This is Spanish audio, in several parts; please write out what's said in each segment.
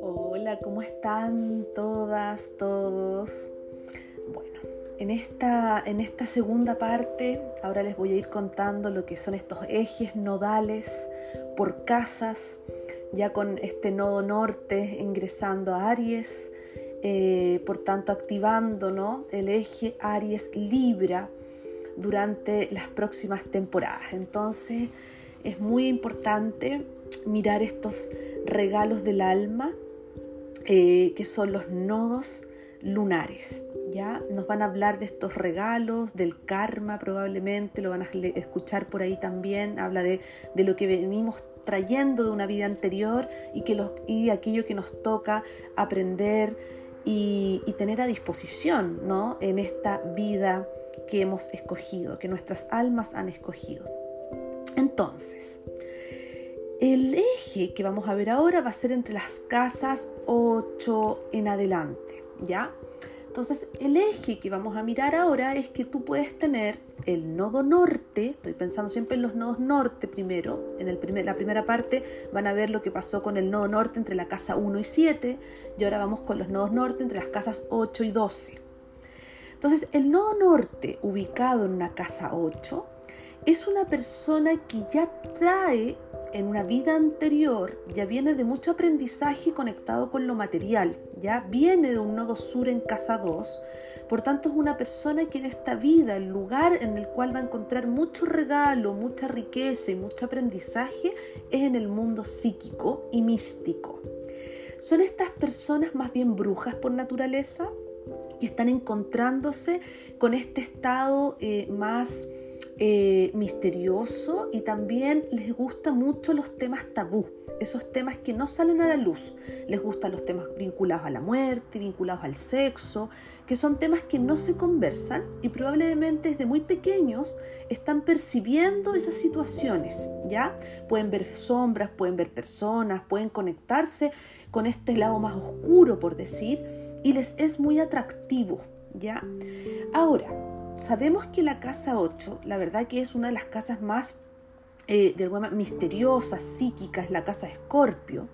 Hola, ¿cómo están todas, todos? Bueno, en esta, en esta segunda parte ahora les voy a ir contando lo que son estos ejes nodales por casas, ya con este nodo norte ingresando a Aries, eh, por tanto activando ¿no? el eje Aries Libra durante las próximas temporadas. Entonces es muy importante mirar estos regalos del alma, eh, que son los nodos lunares. ¿ya? Nos van a hablar de estos regalos, del karma probablemente, lo van a escuchar por ahí también, habla de, de lo que venimos trayendo de una vida anterior y, que los, y aquello que nos toca aprender y, y tener a disposición ¿no? en esta vida que hemos escogido, que nuestras almas han escogido. Entonces, el eje que vamos a ver ahora va a ser entre las casas 8 en adelante, ¿ya? Entonces, el eje que vamos a mirar ahora es que tú puedes tener el nodo norte, estoy pensando siempre en los nodos norte primero, en el primer, la primera parte van a ver lo que pasó con el nodo norte entre la casa 1 y 7, y ahora vamos con los nodos norte entre las casas 8 y 12. Entonces, el nodo norte ubicado en una casa 8 es una persona que ya trae en una vida anterior, ya viene de mucho aprendizaje conectado con lo material, ya viene de un nodo sur en casa 2, por tanto es una persona que en esta vida, el lugar en el cual va a encontrar mucho regalo, mucha riqueza y mucho aprendizaje, es en el mundo psíquico y místico. Son estas personas más bien brujas por naturaleza, que están encontrándose con este estado eh, más eh, misterioso y también les gustan mucho los temas tabú, esos temas que no salen a la luz. Les gustan los temas vinculados a la muerte, vinculados al sexo, que son temas que no se conversan y probablemente desde muy pequeños están percibiendo esas situaciones, ¿ya? Pueden ver sombras, pueden ver personas, pueden conectarse con este lado más oscuro, por decir, y les es muy atractivo, ¿ya? Ahora, sabemos que la casa 8, la verdad que es una de las casas más eh, misteriosas, psíquicas, la casa Escorpio.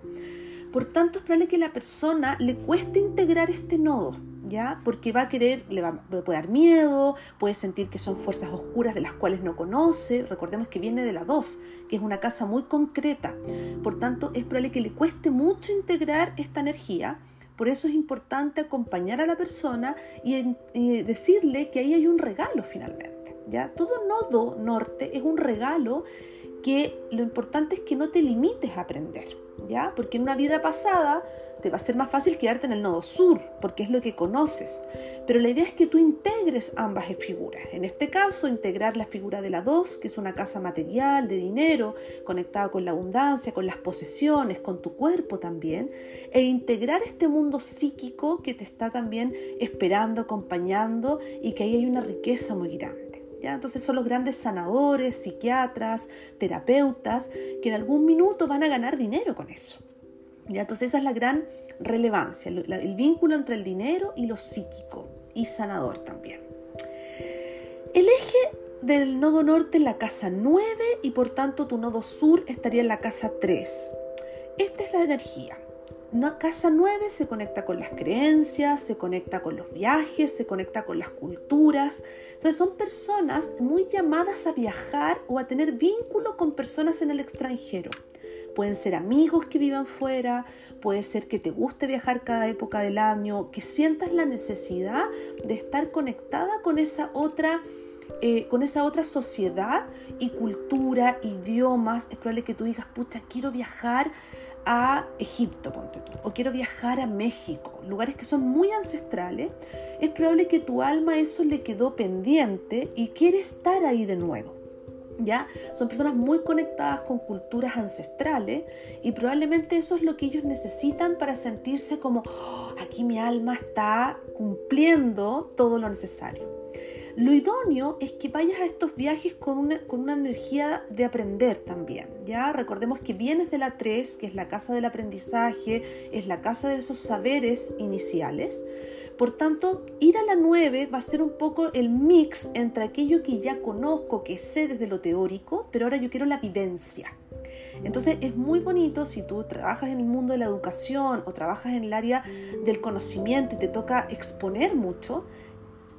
Por tanto, es probable que la persona le cueste integrar este nodo, ¿ya? Porque va a querer, le, va, le puede dar miedo, puede sentir que son fuerzas oscuras de las cuales no conoce. Recordemos que viene de la 2, que es una casa muy concreta. Por tanto, es probable que le cueste mucho integrar esta energía por eso es importante acompañar a la persona y, decirle que ahí hay un regalo finalmente. ¿ya? Todo nodo norte es un regalo que lo importante es que no te limites a aprender. ¿Ya? Porque en una vida pasada te va a ser más fácil quedarte en el nodo sur, porque es lo que conoces. Pero la idea es que tú integres ambas figuras. En este caso, integrar la figura de la 2, que es una casa material, de dinero, conectada con la abundancia, con las posesiones, con tu cuerpo también, e integrar este mundo psíquico que te está también esperando, acompañando y que ahí hay una riqueza muy grande. ¿Ya? Entonces son los grandes sanadores, psiquiatras, terapeutas, que en algún minuto van a ganar dinero con eso. Entonces esa es la gran relevancia, el vínculo entre el dinero y lo psíquico y sanador también. El eje del nodo norte en la casa 9 y por tanto tu nodo sur estaría en la casa 3. Esta es la energía. Casa 9 se conecta con las creencias, se conecta con los viajes, se conecta con las culturas. Entonces son personas muy llamadas a viajar o a tener vínculo con personas en el extranjero. Pueden ser amigos que vivan fuera, puede ser que te guste viajar cada época del año, que sientas la necesidad de estar conectada con esa otra eh, con esa otra sociedad y cultura, idiomas. Es probable que tú digas, pucha, quiero viajar a Egipto, ponte tú, o quiero viajar a México, lugares que son muy ancestrales. Es probable que tu alma eso le quedó pendiente y quiere estar ahí de nuevo. ¿ya? Son personas muy conectadas con culturas ancestrales y probablemente eso es lo que ellos necesitan para sentirse como, oh, aquí mi alma está cumpliendo todo lo necesario. Lo idóneo es que vayas a estos viajes con una, con una energía de aprender también, ¿ya? Recordemos que vienes de la 3, que es la casa del aprendizaje, es la casa de esos saberes iniciales, por tanto, ir a la 9 va a ser un poco el mix entre aquello que ya conozco, que sé desde lo teórico, pero ahora yo quiero la vivencia. Entonces es muy bonito si tú trabajas en el mundo de la educación o trabajas en el área del conocimiento y te toca exponer mucho,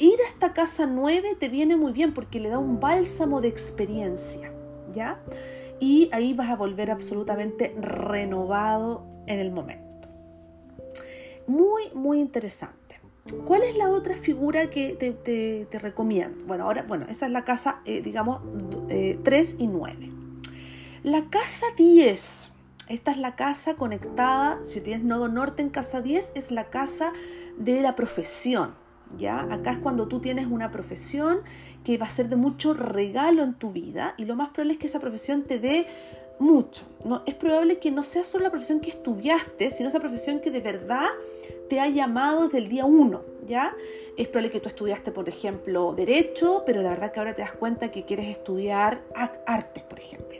ir a esta casa 9 te viene muy bien porque le da un bálsamo de experiencia, ¿ya? Y ahí vas a volver absolutamente renovado en el momento. Muy, muy interesante. ¿Cuál es la otra figura que te, recomiendo? Bueno, ahora, bueno, esa es la casa, eh, digamos, 3 eh, y 9. La casa 10. Esta es la casa conectada, si tienes nodo norte en casa 10, es la casa de la profesión. ¿Ya? Acá es cuando tú tienes una profesión que va a ser de mucho regalo en tu vida y lo más probable es que esa profesión te dé mucho. No, es probable que no sea solo la profesión que estudiaste, sino esa profesión que de verdad te ha llamado desde el día uno, ¿ya? Es probable que tú estudiaste, por ejemplo, Derecho, pero la verdad que ahora te das cuenta que quieres estudiar artes, por ejemplo.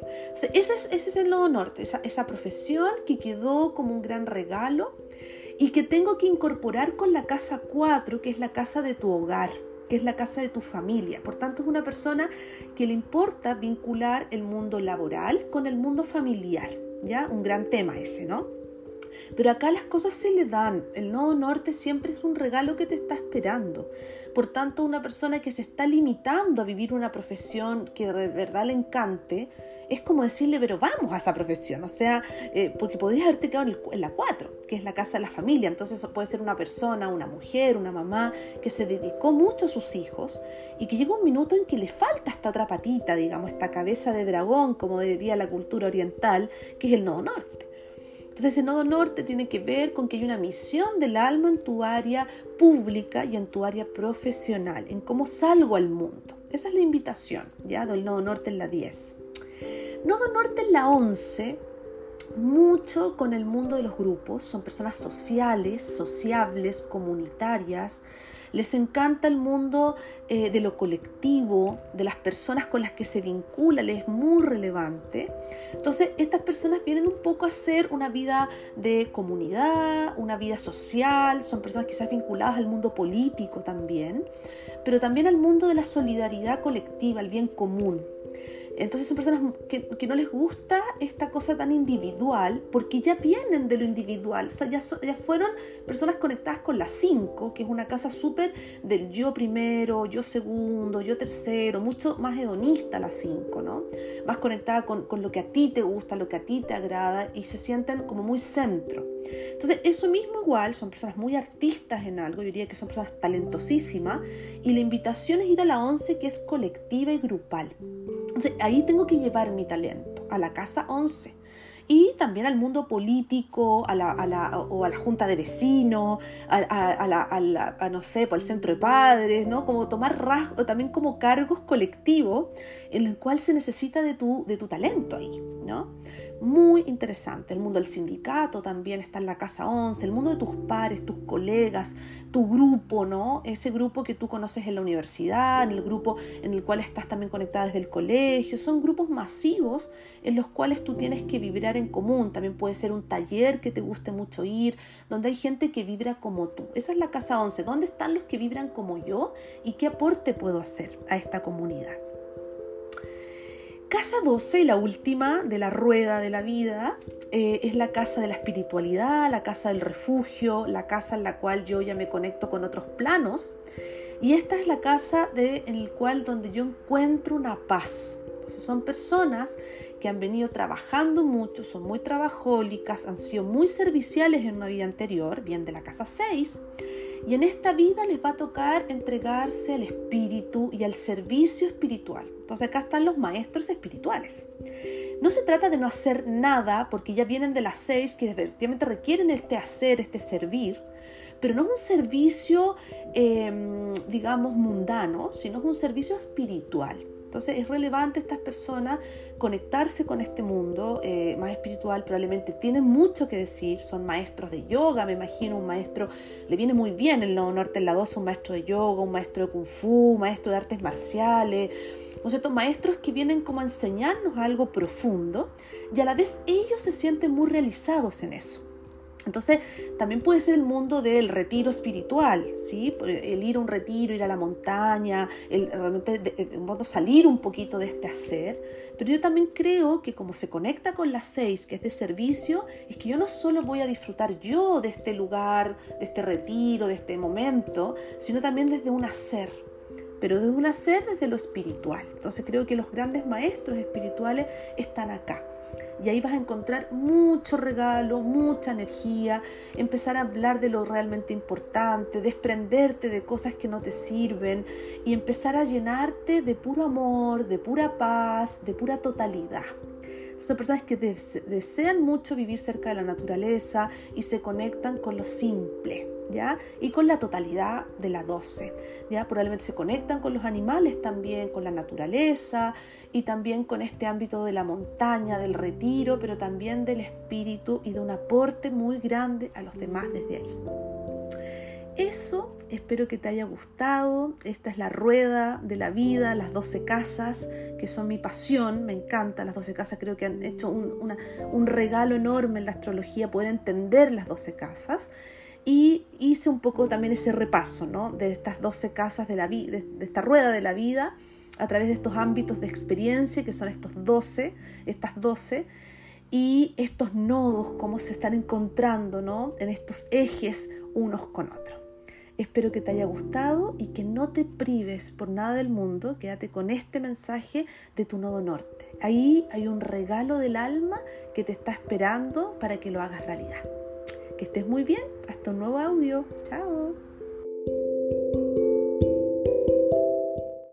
ese, es, el nodo norte, esa profesión que quedó como un gran regalo y que tengo que incorporar con la casa 4, que es la casa de tu hogar que es la casa de tu familia. Por tanto, es una persona que le importa vincular el mundo laboral con el mundo familiar. ¿Ya? Un gran tema ese, ¿no? Pero acá las cosas se le dan. El nodo norte siempre es un regalo que te está esperando. Por tanto, una persona que se está limitando a vivir una profesión que de verdad le encante, es como decirle, pero vamos a esa profesión, o sea, eh, porque podrías haberte quedado en, la 4, que es la casa de la familia, entonces puede ser una persona, una mujer, una mamá que se dedicó mucho a sus hijos y que llega un minuto en que le falta esta otra patita, digamos, esta cabeza de dragón, como diría la cultura oriental, que es el nodo norte. Entonces ese nodo norte tiene que ver con que hay una misión del alma en tu área pública y en tu área profesional, en cómo salgo al mundo. Esa es la invitación, ya, del nodo norte en la 10. Nodo Norte en la 11, mucho con el mundo de los grupos, son personas sociales, sociables, comunitarias, les encanta el mundo eh, de lo colectivo, de las personas con las que se vincula, les es muy relevante. Entonces, estas personas vienen un poco a hacer una vida de comunidad, una vida social, son personas quizás vinculadas al mundo político también, pero también al mundo de la solidaridad colectiva, el bien común. Entonces son personas que, no les gusta esta cosa tan individual porque ya vienen de lo individual. O sea, ya, fueron personas conectadas con la 5, que es una casa súper del yo primero, yo segundo, yo tercero, mucho más hedonista la 5, ¿no? Más conectada con, con lo que a ti te gusta, lo que a ti te agrada y se sienten como muy centro. Entonces, eso mismo igual, son personas muy artistas en algo, yo diría que son personas talentosísimas y la invitación es ir a la 11 que es colectiva y grupal. Entonces, ahí tengo que llevar mi talento, a la casa 11 y también al mundo político, a la, a la, o a la junta de vecinos, a, a, a no sé, por el centro de padres, ¿no? Como tomar rasgos, también como cargos colectivos en el cual se necesita de tu, de tu talento ahí, ¿no? Muy interesante. El mundo del sindicato también está en la casa 11, el mundo de tus pares, tus colegas, tu grupo, ¿no? Ese grupo que tú conoces en la universidad, en el grupo en el cual estás también conectada desde el colegio. Son grupos masivos en los cuales tú tienes que vibrar en común. También puede ser un taller que te guste mucho ir, donde hay gente que vibra como tú. Esa es la casa 11. ¿Dónde están los que vibran como yo y qué aporte puedo hacer a esta comunidad? Casa 12, la última de la rueda de la vida, eh, es la casa de la espiritualidad, la casa del refugio, la casa en la cual yo ya me conecto con otros planos. Y esta es la casa de, en la cual donde yo encuentro una paz. Entonces son personas que han venido trabajando mucho, son muy trabajólicas, han sido muy serviciales en una vida anterior, bien de la casa 6 y en esta vida les va a tocar entregarse al espíritu y al servicio espiritual. Entonces acá están los maestros espirituales. No se trata de no hacer nada porque ya vienen de las seis que efectivamente requieren este hacer, este servir, pero no es un servicio, em, digamos, mundano, sino es un servicio espiritual. Entonces es relevante estas personas conectarse con este mundo eh, más espiritual, probablemente tienen mucho que decir, son maestros de yoga, me imagino un maestro, le viene muy bien el nodo norte en la 2, un maestro de yoga, un maestro de kung fu, un maestro de artes marciales, ¿no es cierto? Maestros que vienen como a enseñarnos algo profundo y a la vez ellos se sienten muy realizados en eso. Entonces, también puede ser el mundo del retiro espiritual, ¿sí? El ir a un retiro, ir a la montaña, el realmente de, modo salir un poquito de este hacer. Pero yo también creo que como se conecta con las seis, que es de servicio, es que yo no solo voy a disfrutar yo de este lugar, de este retiro, de este momento, sino también desde un hacer pero desde un hacer desde lo espiritual. Entonces creo que los grandes maestros espirituales están acá. Y ahí vas a encontrar mucho regalo, mucha energía, empezar a hablar de lo realmente importante, desprenderte de cosas que no te sirven y empezar a llenarte de puro amor, de pura paz, de pura totalidad. Son personas que desean mucho vivir cerca de la naturaleza y se conectan con lo simple, ¿ya? Y con la totalidad de la 12, ¿ya? Probablemente se conectan con los animales también, con la naturaleza y también con este ámbito de la montaña, del retiro, pero también del espíritu y de un aporte muy grande a los demás desde ahí. Eso espero que te haya gustado. Esta es la rueda de la vida, las 12 casas, que son mi pasión. Me encantan las 12 casas. Creo que han hecho un, regalo enorme en la astrología poder entender las 12 casas. Y hice un poco también ese repaso ¿no? de estas 12 casas de, la de, de esta rueda de la vida a través de estos ámbitos de experiencia que son estos 12, estas 12 y estos nodos, cómo se están encontrando ¿no? en estos ejes unos con otros. Espero que te haya gustado y que no te prives por nada del mundo. Quédate con este mensaje de tu nodo norte. Ahí hay un regalo del alma que te está esperando para que lo hagas realidad. Que estés muy bien. Hasta un nuevo audio. Chao.